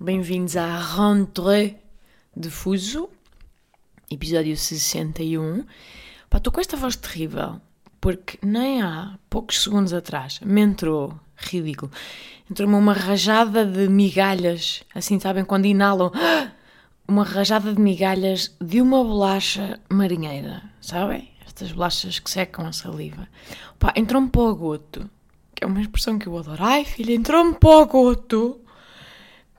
Bem-vindos à rentrée de Fuso, episódio 61. Pá, estou com esta voz terrível, porque nem há poucos segundos atrás me entrou, ridículo, entrou-me uma rajada de migalhas, assim sabem, quando inalam, uma rajada de migalhas de uma bolacha marinheira, sabem? Estas bolachas que secam a saliva. Pá, entrou-me para o goto, que é uma expressão que eu adoro. Ai, filha, entrou-me para o goto.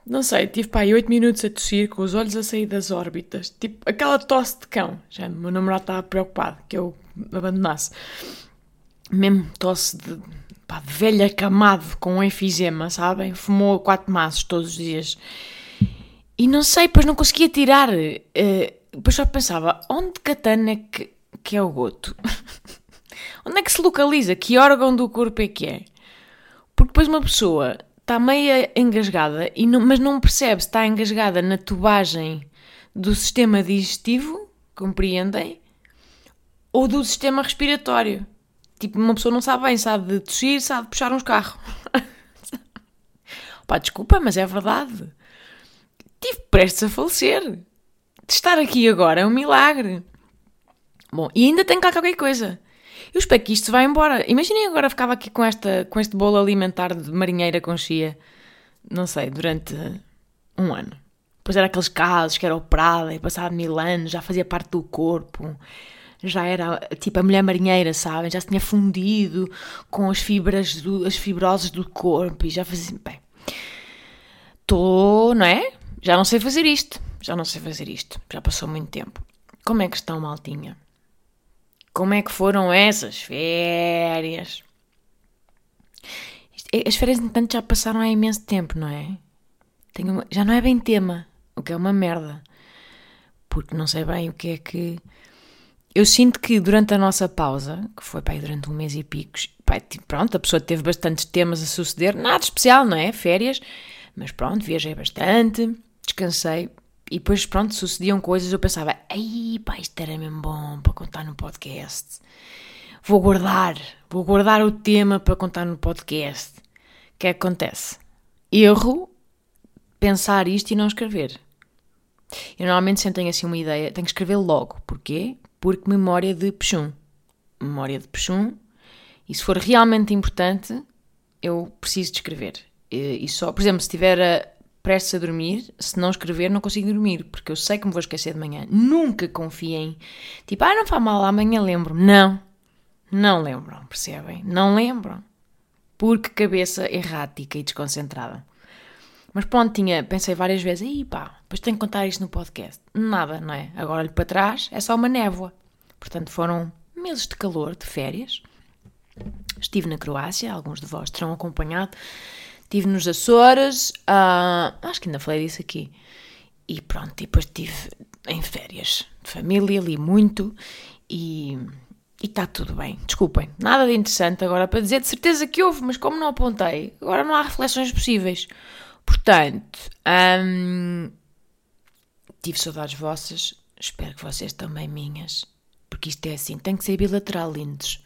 Não sei, tive pá, 8 minutos a tossir, com os olhos a sair das órbitas. Tipo, aquela tosse de cão. Já o meu namorado estava preocupado que eu abandonasse. Mesmo tosse de, pá, de com um enfisema, sabem? Fumou quatro maços todos os dias. E não sei, depois não conseguia tirar. Uh, só pensava, onde Catana é que, que é o goto? onde é que se localiza? Que órgão do corpo é que é? Porque depois uma pessoa está meio engasgada, e não, mas não percebe se está engasgada na tubagem do sistema digestivo, compreendem? Ou do sistema respiratório. Tipo, uma pessoa não sabe bem, sabe de tossir, sabe de puxar uns carros. Pá, desculpa, mas é verdade. Tive prestes a falecer. De estar aqui agora é um milagre. Bom, e ainda tenho cá qualquer coisa. Eu espero que isto vá embora. Imaginem agora ficava aqui com, esta, com este bolo alimentar de marinheira com chia, não sei, durante um ano. Depois era aqueles casos que era operada e passava mil anos, já fazia parte do corpo. Já era tipo a mulher marinheira, sabem? Já se tinha fundido com as fibras, do, as fibrosas do corpo e já fazia. Bem, estou, não é? Já não sei fazer isto. Já não sei fazer isto. Já passou muito tempo. Como é que estão, maltinha? Como é que foram essas férias? As férias, entanto, já passaram há imenso tempo, não é? Uma, já não é bem tema, o que é uma merda. Porque não sei bem o que é que. Eu sinto que durante a nossa pausa, que foi durante um mês e picos, pai, tipo, pronto, a pessoa teve bastantes temas a suceder, nada especial, não é? Férias, mas pronto, viajei bastante, descansei, e depois, pronto, sucediam coisas, eu pensava, ai pá, isto era mesmo bom para contar no podcast. Vou guardar, vou guardar o tema para contar no podcast. O que é que acontece? Erro pensar isto e não escrever. Eu normalmente sempre tenho assim uma ideia, tenho que escrever logo. Porquê? Porque memória de pechum. Memória de pechum. E se for realmente importante, eu preciso de escrever. E só, por exemplo, se tiver a, prestes a dormir, se não escrever, não consigo dormir, porque eu sei que me vou esquecer de manhã. Nunca confiem. Tipo, ah, não faz mal, amanhã lembro. Não. Não lembram, percebem? Não lembram. Porque cabeça errática e desconcentrada. Mas pronto, tinha, pensei várias vezes, aí pá, depois tenho que contar isto no podcast. Nada, não é? Agora olho para trás, é só uma névoa. Portanto, foram meses de calor, de férias. Estive na Croácia, alguns de vós terão acompanhado. Estive nos Açores, uh, acho que ainda falei disso aqui. E pronto, e depois estive em férias de família, li muito e está tudo bem. Desculpem, nada de interessante agora para dizer, de certeza que houve, mas como não apontei, agora não há reflexões possíveis. Portanto, tive saudades vossas, espero que vocês também minhas, porque isto é assim, tem que ser bilateral, lindos.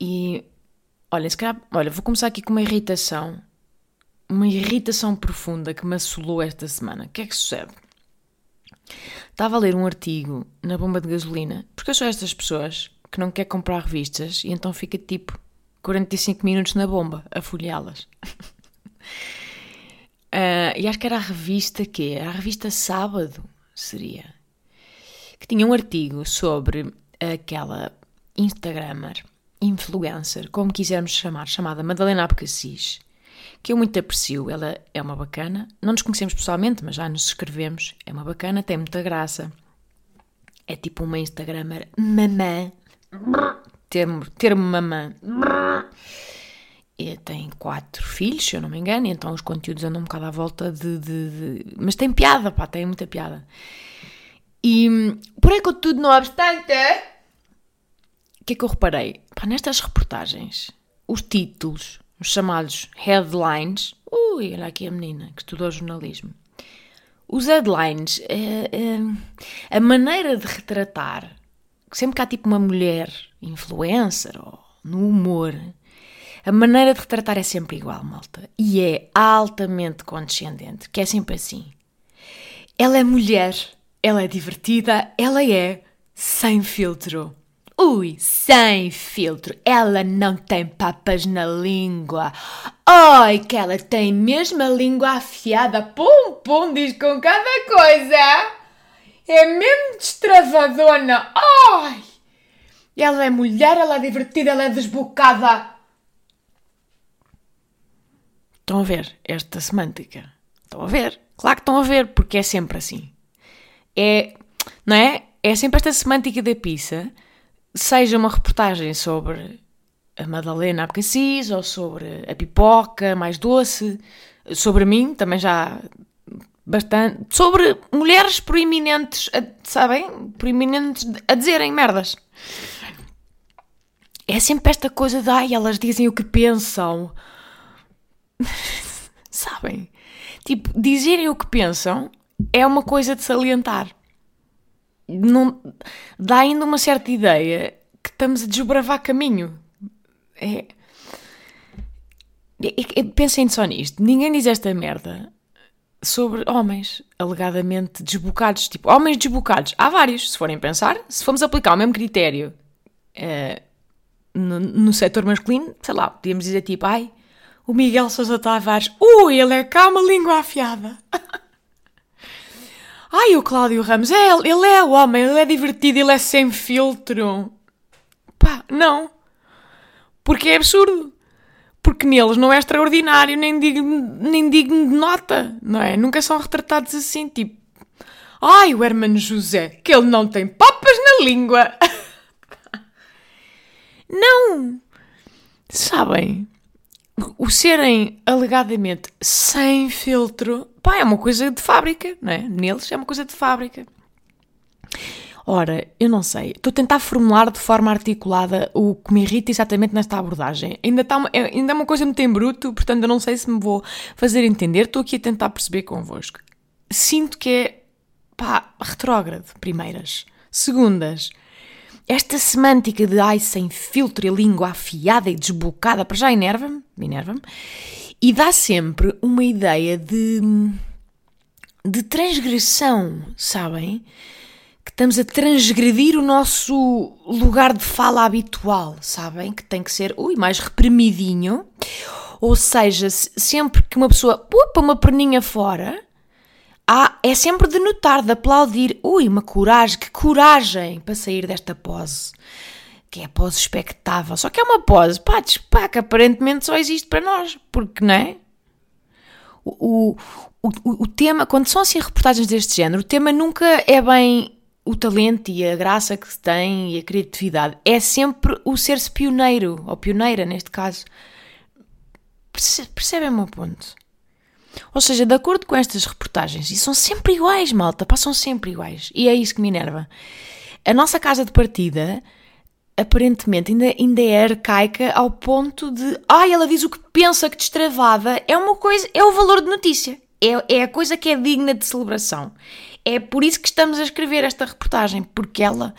E olha, se calhar, olha, vou começar aqui com uma irritação uma irritação profunda que me assolou esta semana. O que é que sucede? Estava a ler um artigo na bomba de gasolina, porque eu sou estas pessoas que não quer comprar revistas e então fica tipo 45 minutos na bomba a folheá-las. uh, e acho que era a revista que a revista Sábado, seria. Que tinha um artigo sobre aquela Instagrammer, influencer, como quisermos chamar, chamada Madalena Abcacis que eu muito aprecio. Ela é uma bacana. Não nos conhecemos pessoalmente, mas já nos escrevemos. É uma bacana, tem muita graça. É tipo uma Instagramer mamã. Termo, termo mamã. E tem quatro filhos, se eu não me engano, então os conteúdos andam um bocado à volta de. de, de... Mas tem piada, pá, tem muita piada. E por aí que tudo não obstante, o que é que eu reparei? Pá, nestas reportagens, os títulos, os chamados headlines, ui, olha aqui a menina que estudou jornalismo. Os headlines, é, é, a maneira de retratar, sempre que há tipo uma mulher influencer ou no humor, a maneira de retratar é sempre igual, malta. E é altamente condescendente, que é sempre assim. Ela é mulher, ela é divertida, ela é sem filtro. Ui, sem filtro. Ela não tem papas na língua. Ai, que ela tem mesmo a língua afiada. Pum, pum, diz com cada coisa. É mesmo destravadona. Ai! Ela é mulher, ela é divertida, ela é desbocada. Estão a ver esta semântica? Estão a ver? Claro que estão a ver, porque é sempre assim. É, não é? É sempre esta semântica da pizza, seja uma reportagem sobre a Madalena Abcacis ou sobre a pipoca mais doce, sobre mim, também já bastante, sobre mulheres proeminentes, a, sabem? Proeminentes a dizerem merdas. É sempre esta coisa de, ai, elas dizem o que pensam. Sabem? Tipo, dizerem o que pensam é uma coisa de salientar. Não, dá ainda uma certa ideia que estamos a desbravar caminho. É, é, é, pensem só nisto. Ninguém diz esta merda sobre homens alegadamente desbocados. Tipo, homens desbocados. Há vários, se forem pensar. Se formos aplicar o mesmo critério uh, no, no setor masculino, sei lá, podíamos dizer tipo, ai, o Miguel Sousa Tavares, ui, ele é cá uma língua afiada. ai, o Cláudio Ramos, é, ele é o homem, ele é divertido, ele é sem filtro. Pá, não. Porque é absurdo. Porque neles não é extraordinário, nem digno, nem digno de nota, não é? Nunca são retratados assim, tipo, ai, o Hermano José, que ele não tem papas na língua. Não! Sabem? O serem alegadamente sem filtro, pá, é uma coisa de fábrica, não é? Neles é uma coisa de fábrica. Ora, eu não sei, estou a tentar formular de forma articulada o que me irrita exatamente nesta abordagem. Ainda, está uma, é, ainda é uma coisa muito em bruto, portanto eu não sei se me vou fazer entender, estou aqui a tentar perceber convosco. Sinto que é, pá, retrógrado, primeiras. Segundas, esta semântica de ai sem filtro e língua afiada e desbocada, para já enerva-me, enerva-me, e dá sempre uma ideia de, de transgressão, sabem? Que estamos a transgredir o nosso lugar de fala habitual, sabem? Que tem que ser, ui, mais reprimidinho. Ou seja, sempre que uma pessoa pupa uma perninha fora, é sempre de notar, de aplaudir. Ui, uma coragem, que coragem para sair desta pose. Que é a pose expectável. Só que é uma pose, pá, pá, que aparentemente só existe para nós. Porque, não é? O, o, o, o tema, quando são assim reportagens deste género, o tema nunca é bem o talento e a graça que se tem e a criatividade. É sempre o ser-se pioneiro, ou pioneira neste caso. Percebem o meu ponto? Ou seja, de acordo com estas reportagens, e são sempre iguais, malta, passam sempre iguais. E é isso que me enerva. A nossa casa de partida, aparentemente, ainda, ainda é arcaica ao ponto de. Ai, ela diz o que pensa que destravada. É uma coisa. É o valor de notícia. É, é a coisa que é digna de celebração. É por isso que estamos a escrever esta reportagem, porque ela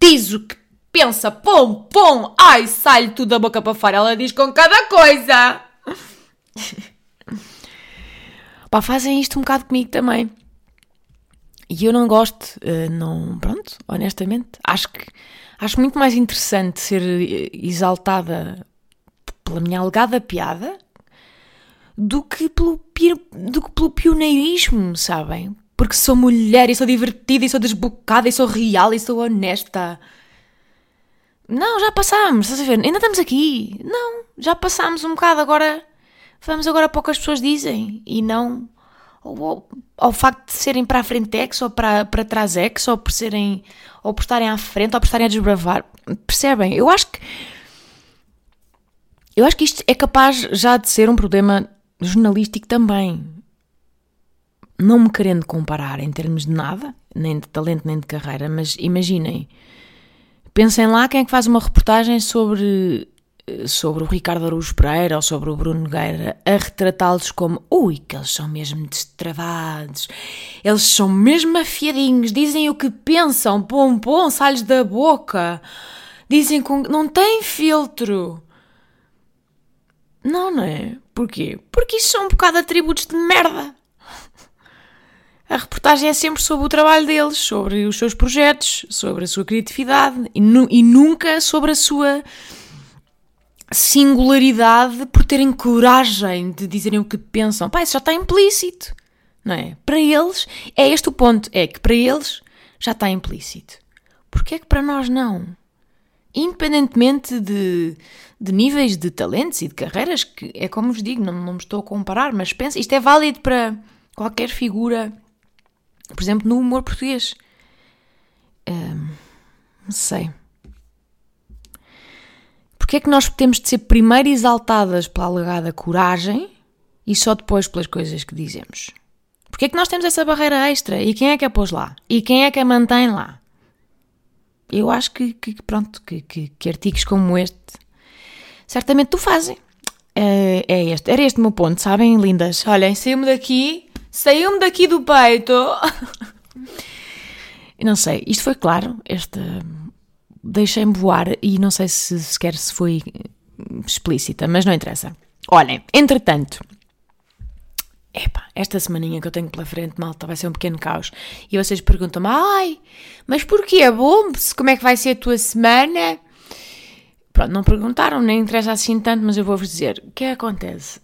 diz o que pensa. Pum, pum, ai, sai-lhe tudo da boca para fora. Ela diz com cada coisa. Pá, fazem isto um bocado comigo também. E eu não gosto, uh, não, pronto, honestamente. Acho que acho muito mais interessante ser eh, exaltada pela minha alegada piada do que pelo, do que pelo pioneirismo, sabem? Porque sou mulher e sou divertida e sou desbocada e sou real e sou honesta. Não, já passámos, estás a ver? Ainda estamos aqui. Não, já passámos um bocado agora Vamos agora para o que as pessoas dizem e não ao, ao facto de serem para a frente ex ou para, para trás ex ou por serem ou por estarem à frente ou por estarem a desbravar. Percebem? Eu acho que eu acho que isto é capaz já de ser um problema jornalístico também. Não me querendo comparar em termos de nada, nem de talento nem de carreira, mas imaginem, pensem lá quem é que faz uma reportagem sobre sobre o Ricardo Araújo Pereira ou sobre o Bruno Nogueira a retratá-los como ui, que eles são mesmo destravados, eles são mesmo afiadinhos, dizem o que pensam, pom pom, sai da boca, dizem com não tem filtro. Não, não é? Porquê? Porque isso são um bocado atributos de merda. A reportagem é sempre sobre o trabalho deles, sobre os seus projetos, sobre a sua criatividade e, nu e nunca sobre a sua singularidade por terem coragem de dizerem o que pensam. Pá, isso já está implícito, não é? Para eles, é este o ponto, é que para eles já está implícito. Porquê é que para nós não? Independentemente de, de níveis de talentos e de carreiras, que é como vos digo, não, não me estou a comparar, mas pensa, isto é válido para qualquer figura, por exemplo, no humor português. Um, não sei. Porque é que nós temos de ser primeiro exaltadas pela alegada coragem e só depois pelas coisas que dizemos? Porque é que nós temos essa barreira extra? E quem é que a pôs lá? E quem é que a mantém lá? Eu acho que, que pronto, que, que, que, artigos como este certamente tu fazem. É, é este, era este o meu ponto, sabem, lindas? Olhem, saiu-me daqui, saiu-me daqui do peito. Não sei, isto foi claro, este deixei-me voar e não sei se sequer se foi explícita, mas não interessa. Olhem, entretanto, esta semaninha que eu tenho pela frente, malta, vai ser um pequeno caos. E vocês perguntam-me, ai, mas porquê? É bom? Como é que vai ser a tua semana? Pronto, não perguntaram, nem interessa assim tanto, mas eu vou-vos dizer. O que é que acontece?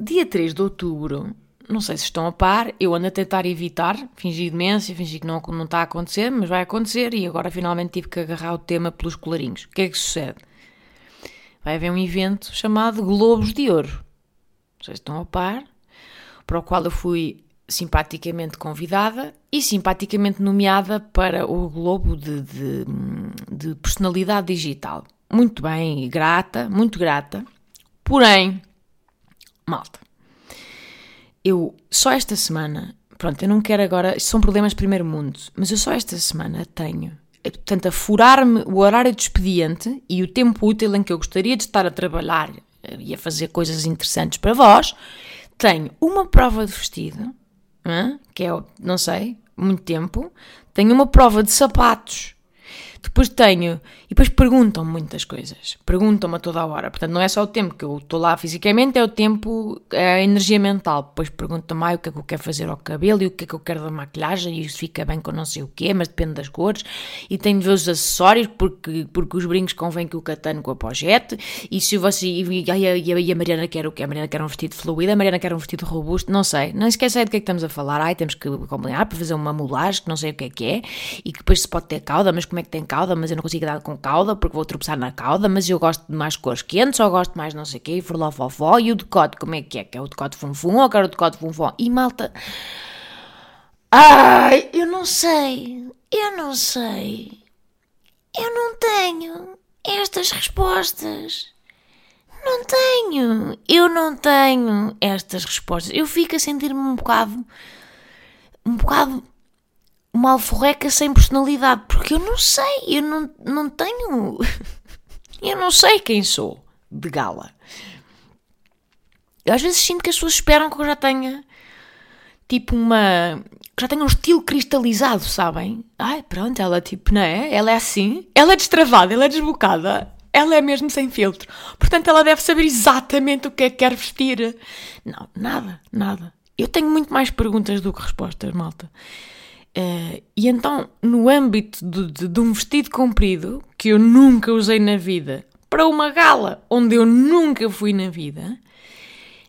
Dia 3 de outubro não sei se estão a par, eu ando a tentar evitar, fingir demência, fingir que não, não está a acontecer, mas vai acontecer e agora finalmente tive que agarrar o tema pelos colarinhos. O que é que sucede? Vai haver um evento chamado Globos de Ouro. Não sei se estão a par, para o qual eu fui simpaticamente convidada e simpaticamente nomeada para o Globo de, de, de personalidade digital. Muito bem, grata, muito grata. Porém, malta, eu só esta semana, pronto, eu não quero agora, isto são problemas de primeiro mundo, mas eu só esta semana tenho, eh, portanto, a furar-me o horário de expediente e o tempo útil em que eu gostaria de estar a trabalhar eh, e a fazer coisas interessantes para vós, tenho uma prova de vestido, que é, não sei, muito tempo, tenho uma prova de sapatos depois tenho. E depois perguntam muitas coisas. Perguntam-me a toda a hora. Portanto, não é só o tempo que eu estou lá fisicamente, é o tempo, é a energia mental. Depois perguntam-me ah, o que é que eu quero fazer ao cabelo e o que é que eu quero da maquilhagem e isso fica bem com não sei o quê, mas depende das cores. E tenho de ver os acessórios porque, porque os brincos convém que o catano com a pojete. E se você. E a, e a Mariana quer o quê? A Mariana quer um vestido fluido, a Mariana quer um vestido robusto. Não sei. Não esquece do que é que estamos a falar. Ai, temos que combinar para fazer uma mulagem que não sei o que é que é. E que depois se pode ter cauda, mas como é que tem cauda? Mas eu não consigo dar com cauda porque vou tropeçar na cauda, mas eu gosto de mais cores quentes, ou gosto mais não sei o quê, e fofó, e o decote, como é que é? Que é o decote funfum ou quero o decote funfum? E malta... Ai, eu não sei, eu não sei, eu não tenho estas respostas. Não tenho, eu não tenho estas respostas. Eu fico a sentir-me um bocado, um bocado uma alforreca sem personalidade, porque eu não sei, eu não, não tenho. eu não sei quem sou de gala. Eu às vezes sinto que as pessoas esperam que eu já tenha tipo uma. que já tenha um estilo cristalizado, sabem? Ai, pronto, ela tipo, não é? Ela é assim, ela é destravada, ela é desbocada, ela é mesmo sem filtro. Portanto, ela deve saber exatamente o que é que quer vestir. Não, nada, nada. Eu tenho muito mais perguntas do que respostas, malta. Uh, e então, no âmbito de, de, de, um vestido comprido, que eu nunca usei na vida, para uma gala onde eu nunca fui na vida,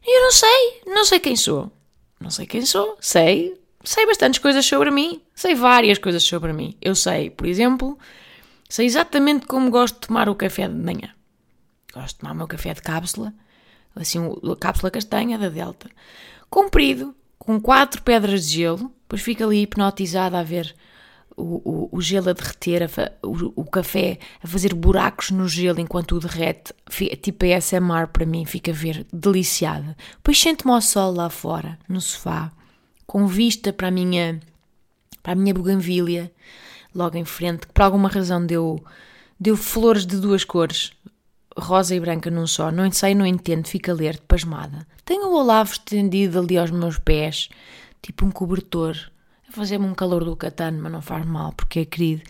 eu não sei, não sei quem sou. Não sei quem sou, sei, sei bastantes coisas sobre mim, sei várias coisas sobre mim. Eu sei, por exemplo, sei exatamente como gosto de tomar o café de manhã. Gosto de tomar o meu café de cápsula, assim, a cápsula castanha da Delta, comprido, com quatro pedras de gelo, depois fica ali hipnotizada a ver o, o, o gelo a derreter, a o, o café a fazer buracos no gelo enquanto o derrete, fi- tipo ASMR para mim, fica a ver deliciada. Depois sento-me ao sol lá fora, no sofá, com vista para a minha, para a minha buganvília, logo em frente, que por alguma razão deu, deu flores de duas cores, rosa e branca num só. Não sei, não entendo, fico a ler, pasmada. Tenho o Olavo estendido ali aos meus pés, tipo um cobertor, fazer-me um calor do catano, mas não faz mal, porque é querido.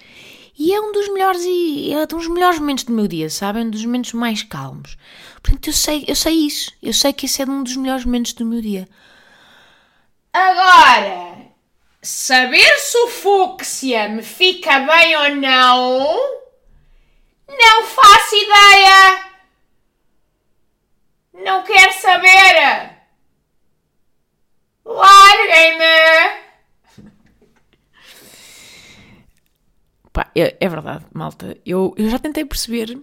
E é um dos melhores e é um dos melhores momentos do meu dia, sabem? Um dos momentos mais calmos. Portanto, eu sei, eu sei isso. Eu sei que esse é um dos melhores momentos do meu dia. Agora, saber se o fúcsia me fica bem ou não, não faço ideia. Não quero saber. Larguem-me. Pá, é, é verdade, malta. Eu, eu já tentei perceber.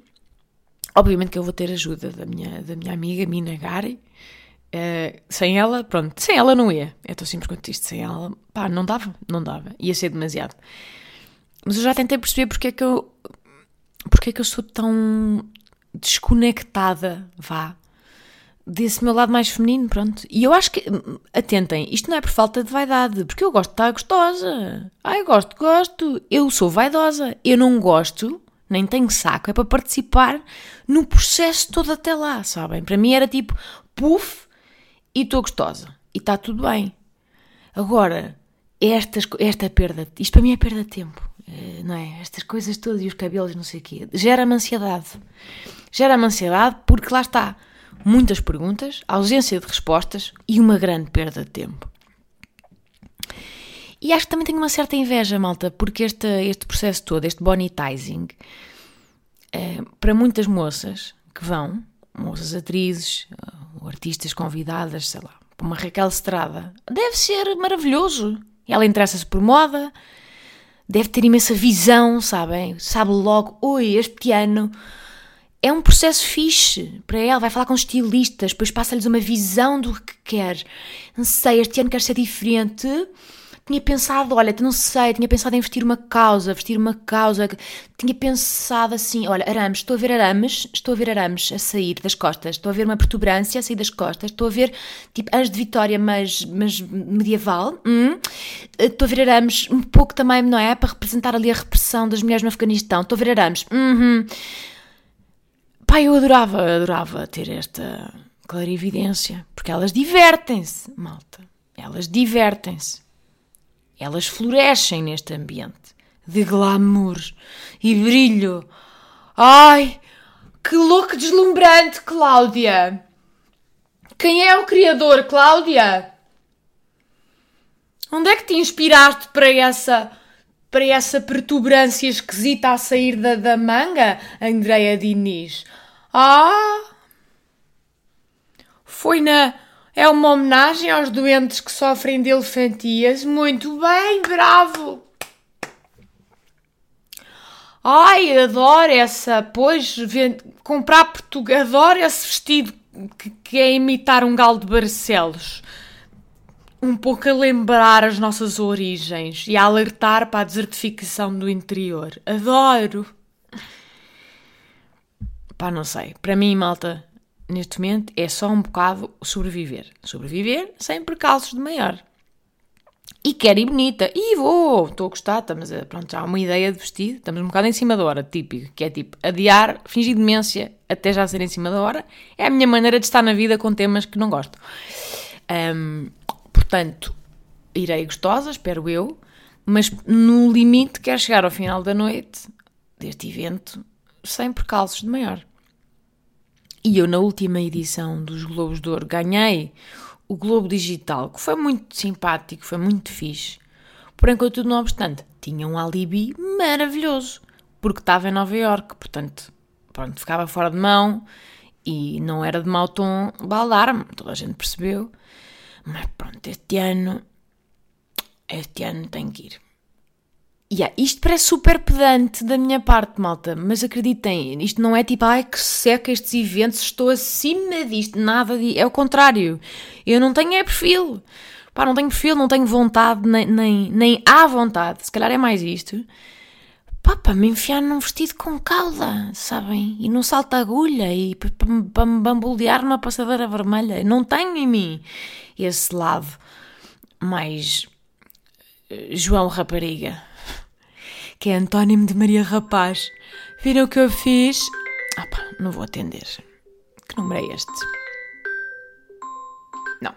Obviamente que eu vou ter ajuda da minha, da minha amiga Mina Gari. Eh, sem ela, pronto, sem ela não ia. É tão simples quanto isto. Sem ela, pá, não dava, não dava. Ia ser demasiado. Mas eu já tentei perceber porque é que eu. Porque é que eu sou tão desconectada, vá, desse meu lado mais feminino, pronto. E eu acho que, atentem, isto não é por falta de vaidade, porque eu gosto de estar gostosa. Eu gosto, gosto. Eu sou vaidosa. Eu não gosto, nem tenho saco, é para participar no processo todo até lá, sabem? Para mim era tipo, puf, e estou gostosa. E está tudo bem. Agora, estas, esta perda, isto para mim é perda de tempo, eh, não é? Estas coisas todas e os cabelos, não sei o quê, gera-me ansiedade. Gera-me ansiedade porque lá está, muitas perguntas, ausência de respostas e uma grande perda de tempo. E acho que também tenho uma certa inveja, malta, porque este, este processo todo, este bonitizing, eh, para muitas moças que vão, moças atrizes, eh, ou artistas convidadas, sei lá, para uma Raquel Estrada, deve ser maravilhoso. Ela interessa-se por moda, deve ter imensa visão, sabem? Sabe logo, oi, este ano é um processo fixe para ela. Vai falar com estilistas, depois passa-lhes uma visão do que quer. Não sei, este ano quer ser diferente. Tinha pensado, olha, não sei, tinha pensado em vestir uma causa, vestir uma causa. Tinha pensado assim, olha, arames, estou a ver arames, estou a ver arames a sair das costas, estou a ver uma protuberância a sair das costas, estou a ver tipo anjos de Vitória, mas, mas medieval. Hum. Estou a ver arames um pouco também, não é? Para representar ali a repressão das mulheres no Afeganistão. Estou a ver arames. Uhum. Pá, eu adorava, adorava ter esta clarividência, porque elas divertem-se, malta. Elas divertem-se. Elas florescem neste ambiente de glamour e brilho. Ai, que look deslumbrante, Cláudia! Quem é o criador, Cláudia? Onde é que te inspiraste para essa para essa protuberância esquisita a sair da, da manga, Andreia Diniz? Ah! Foi na. É uma homenagem aos doentes que sofrem de elefantias? Muito bem, bravo! Ai, adoro essa. Pois, comprar Portugal. Adoro esse vestido que, que é imitar um galo de Barcelos um pouco a lembrar as nossas origens e a alertar para a desertificação do interior. Adoro! Pá, não sei. Para mim, malta, neste momento é só um bocado sobreviver. Sobreviver sem percalços de maior. E quero ir bonita. E vou! Estou a gostar, estamos a, pronto, já há uma ideia de vestido. Estamos um bocado em cima da hora, típico. Que é tipo, adiar, fingir demência até já ser em cima da hora. É a minha maneira de estar na vida com temas que não gosto. Ahm, portanto, irei gostosa, espero eu, mas no limite quero chegar ao final da noite deste evento sem percalços de maior. E eu, na última edição dos Globos de Ouro, ganhei o Globo Digital, que foi muito simpático, foi muito fixe. Porém, contudo, não obstante, tinha um alibi maravilhoso, porque estava em Nova Iorque, portanto, pronto, ficava fora de mão e não era de mau tom baldar-me, toda a gente percebeu. Mas pronto, este ano. Este ano tenho que ir. Yeah, isto parece super pedante da minha parte, malta, mas acreditem, isto não é tipo, ai que seca estes eventos, estou acima disto, nada disso. É o contrário. Eu não tenho é perfil. Pá, não tenho perfil, não tenho vontade, nem, nem, nem há vontade, se calhar é mais isto. Pá, para me enfiar num vestido com cauda, sabem? E num salto-agulha e para, para me bambolear numa passadeira vermelha. Não tenho em mim esse lado mais eh, João Rapariga, que é antónimo de Maria Rapaz. Viram o que eu fiz? Ah pá, não vou atender. Que número é este? Não.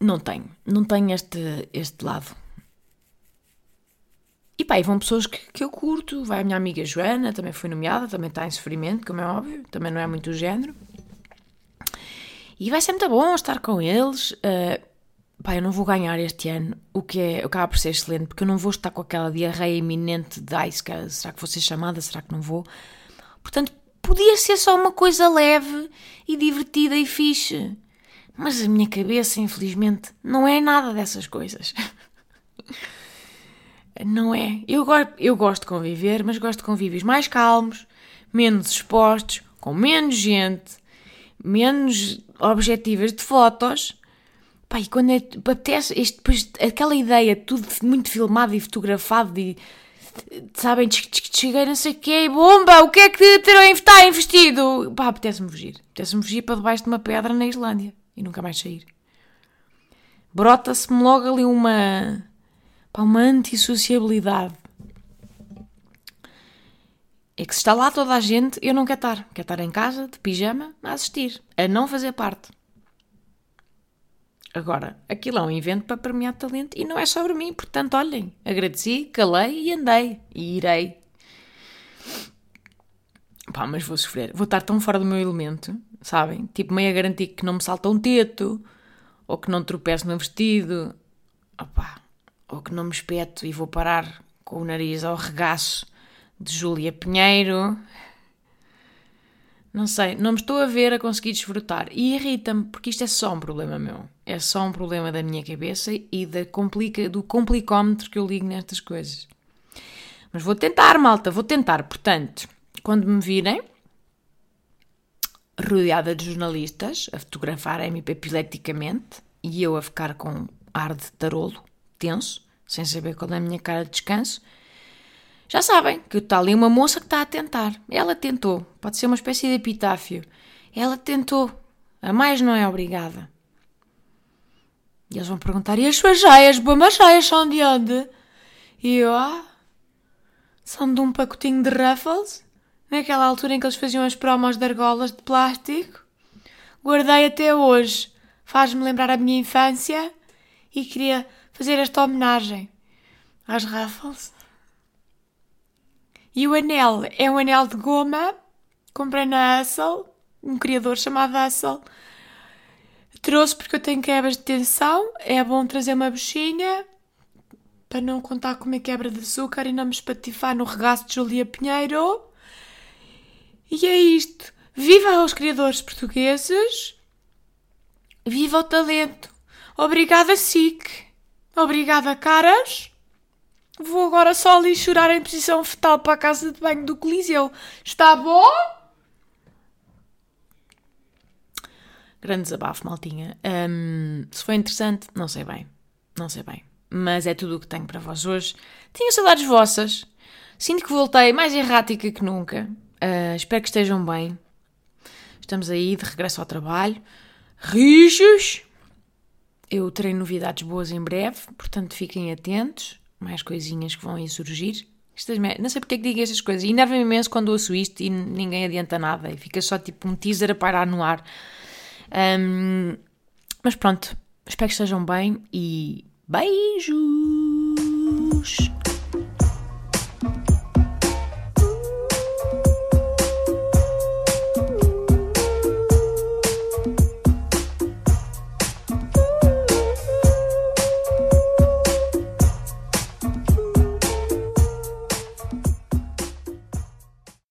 Não tenho. Não tenho este, este lado. E pá, e vão pessoas que, que eu curto. Vai a minha amiga Joana, também foi nomeada, também está em sofrimento, como é óbvio. Também não é muito o género. E vai ser muito bom estar com eles. Uh, pá, eu não vou ganhar este ano, o que é, acaba por ser excelente, porque eu não vou estar com aquela diarreia iminente de ai, será que vou ser chamada, será que não vou? Portanto, podia ser só uma coisa leve e divertida e fixe. Mas a minha cabeça, infelizmente, não é nada dessas coisas. Não é. Eu, go eu gosto de conviver, mas gosto de convívios mais calmos, menos expostos, com menos gente, menos objetivas de fotos. Pá, e quando é, apetece, este, depois, aquela ideia, tudo muito filmado e fotografado e sabem, cheguei não sei o quê, bomba, o que é que está investido? Pá, apetece-me fugir. Apetece-me fugir para debaixo de uma pedra na Islândia e nunca mais sair. Brota-se-me logo ali uma, pá, uma antissociabilidade. É que se está lá toda a gente, eu não quero estar. Quero estar em casa, de pijama, a assistir, a não fazer parte. Agora, aquilo é um evento para premiar talento e não é sobre mim, portanto, olhem, agradeci, calei e andei. E irei. Pá, mas vou sofrer. Vou estar tão fora do meu elemento, sabem? Tipo, meio a garantir que não me salta um teto, ou que não tropeço no vestido, opá, ou que não me espeto e vou parar com o nariz ao regaço de Júlia Pinheiro. Não sei, não me estou a ver a conseguir desfrutar. E irrita-me, porque isto é só um problema meu. É só um problema da minha cabeça e da complica, do complicómetro que eu ligo nestas coisas. Mas vou tentar, malta, vou tentar. Portanto, quando me virem rodeada de jornalistas a fotografarem-me epilepticamente e eu a ficar com ar de tarolo, tenso, sem saber qual é a minha cara de descanso, já sabem que está ali uma moça que está a tentar. Ela tentou. Pode ser uma espécie de epitáfio. Ela tentou. A mais não é obrigada. E eles vão perguntar: e as suas joias? Boas joias são de onde? E eu, ah, são de um pacotinho de Ruffles. Naquela altura em que eles faziam as promos de argolas de plástico. Guardei até hoje. Faz-me lembrar a minha infância e queria fazer esta homenagem às Ruffles. E o anel é um anel de goma. Comprei na Hustle, um criador chamado Hustle. Trouxe porque eu tenho quebras de tensão. É bom trazer uma buchinha para não contar com uma quebra de açúcar e não me espatifar no regaço de Julia Pinheiro. E é isto. Viva aos criadores portugueses. Viva o talento. Obrigada, SIC. Obrigada, caras. Vou agora só ali chorar em posição fetal para a casa de banho do Coliseu. Está bom? Grande desabafo, maltinha. Um, se foi interessante, não sei bem. Não sei bem. Mas é tudo o que tenho para vós hoje. Tinha saudades vossas. Sinto que voltei mais errática que nunca. Uh, espero que estejam bem. Estamos aí de regresso ao trabalho. Rijos! Eu terei novidades boas em breve, portanto fiquem atentos mais coisinhas que vão aí surgir. Estas, não sei porque é que digo estas coisas. E enerva-me imenso quando ouço isto e ninguém adianta nada. E fica só tipo um teaser a parar no ar. Um, mas pronto, espero que estejam bem e beijos!